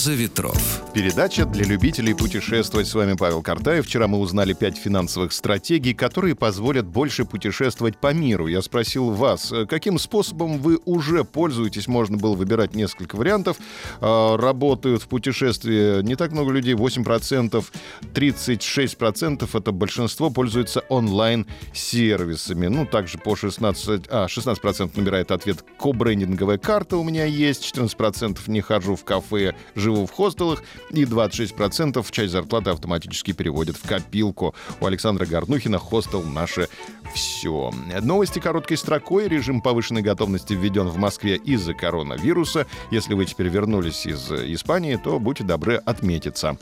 «Роза ветров». Передача для любителей путешествовать. С вами Павел Картаев. Вчера мы узнали пять финансовых стратегий, которые позволят больше путешествовать по миру. Я спросил вас, э, каким способом вы уже пользуетесь? Можно было выбирать несколько вариантов. А, работают в путешествии не так много людей, 8%, 36% это большинство пользуются онлайн-сервисами. Ну, также по 16, а, 16% набирает ответ ко-брендинговая карта у меня есть, 14% не хожу в кафе, живу в хостелах, и 26% часть зарплаты автоматически переводят в копилку. У Александра Горнухина хостел «Наше все». Новости короткой строкой. Режим повышенной готовности введен в Москве из-за коронавируса. Если вы теперь вернулись из Испании, то будьте добры отметиться.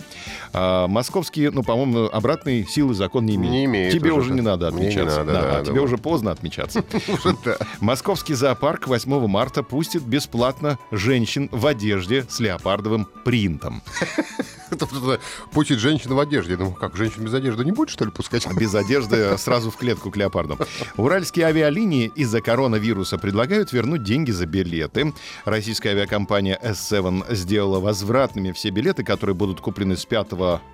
А, московские, ну, по-моему, обратной силы закон не имеет. Не имеет Тебе уже. уже не надо Мне не отмечаться. надо, Да, да, а тебе да. уже поздно отмечаться. Московский зоопарк 8 марта пустит бесплатно женщин в одежде с леопардовым принтом. Пустит женщину в одежде. Ну, как, женщину без одежды не будет, что ли, пускать? Без одежды сразу в клетку к леопардам. Уральские авиалинии из-за коронавируса предлагают вернуть деньги за билеты. Российская авиакомпания S7 сделала возвратными все билеты, которые будут куплены с 5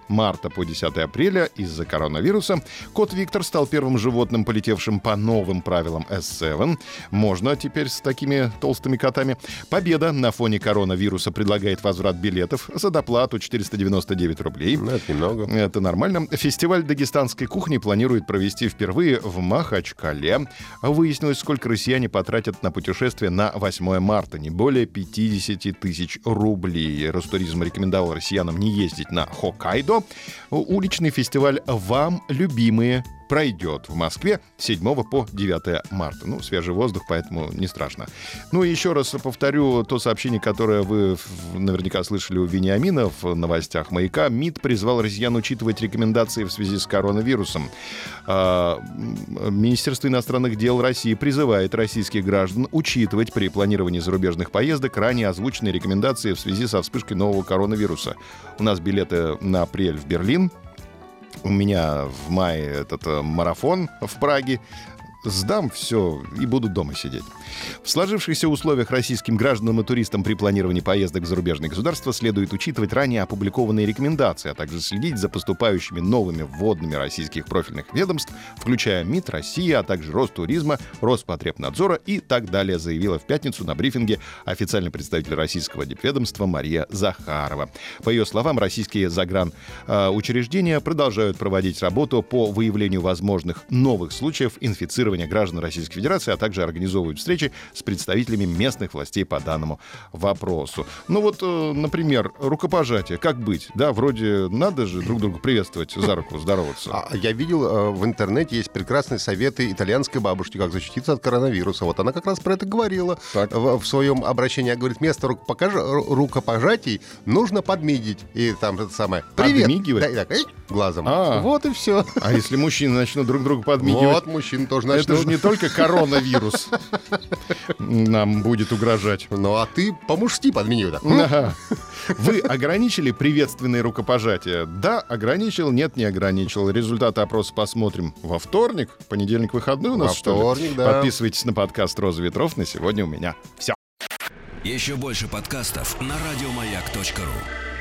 марта по 10 апреля из-за коронавируса. Кот Виктор стал первым животным, полетевшим по новым правилам S7. Можно теперь с такими толстыми котами. Победа на фоне коронавируса предлагает возврат билетов за доплату 499 рублей. Ну, это немного. Это нормально. Фестиваль дагестанской кухни планирует провести впервые в Махачкале. Выяснилось, сколько россияне потратят на путешествие на 8 марта. Не более 50 тысяч рублей. Ростуризм рекомендовал россиянам не ездить на Хоккайдо. Уличный фестиваль «Вам любимые» пройдет в Москве с 7 по 9 марта. Ну, свежий воздух, поэтому не страшно. Ну и еще раз повторю то сообщение, которое вы наверняка слышали у Вениамина в новостях «Маяка». МИД призвал россиян учитывать рекомендации в связи с коронавирусом. А, Министерство иностранных дел России призывает российских граждан учитывать при планировании зарубежных поездок ранее озвученные рекомендации в связи со вспышкой нового коронавируса. У нас билеты на апрель в Берлин, у меня в мае этот э, марафон в Праге. Сдам все и буду дома сидеть. В сложившихся условиях российским гражданам и туристам при планировании поездок в зарубежные государства следует учитывать ранее опубликованные рекомендации, а также следить за поступающими новыми вводными российских профильных ведомств, включая МИД России, а также Ростуризма, Роспотребнадзора и так далее, заявила в пятницу на брифинге официальный представитель российского дипведомства Мария Захарова. По ее словам, российские загранучреждения продолжают проводить работу по выявлению возможных новых случаев инфицирования граждан Российской Федерации, а также организовывают встречи с представителями местных властей по данному вопросу. Ну вот, э, например, рукопожатие. Как быть? Да, вроде надо же друг друга приветствовать, за руку здороваться. А я видел э, в интернете есть прекрасные советы итальянской бабушки, как защититься от коронавируса. Вот она как раз про это говорила Так. в, в своем обращении. Она говорит, вместо рукопокаж- ру- рукопожатий нужно подмигить. И там это самое. Привет. Подмигивать? Да, и так, «Эй», глазом. А. Вот и все. А если мужчины начнут друг другу подмигивать? Вот, мужчин тоже Это же не только коронавирус нам будет угрожать. Ну, а ты по-мужски так. Ага. Вы ограничили приветственные рукопожатия? Да, ограничил, нет, не ограничил. Результаты опроса посмотрим во вторник. Понедельник выходной у нас, Во что ли? вторник, да. Подписывайтесь на подкаст «Роза ветров». На сегодня у меня все. Еще больше подкастов на радиомаяк.ру.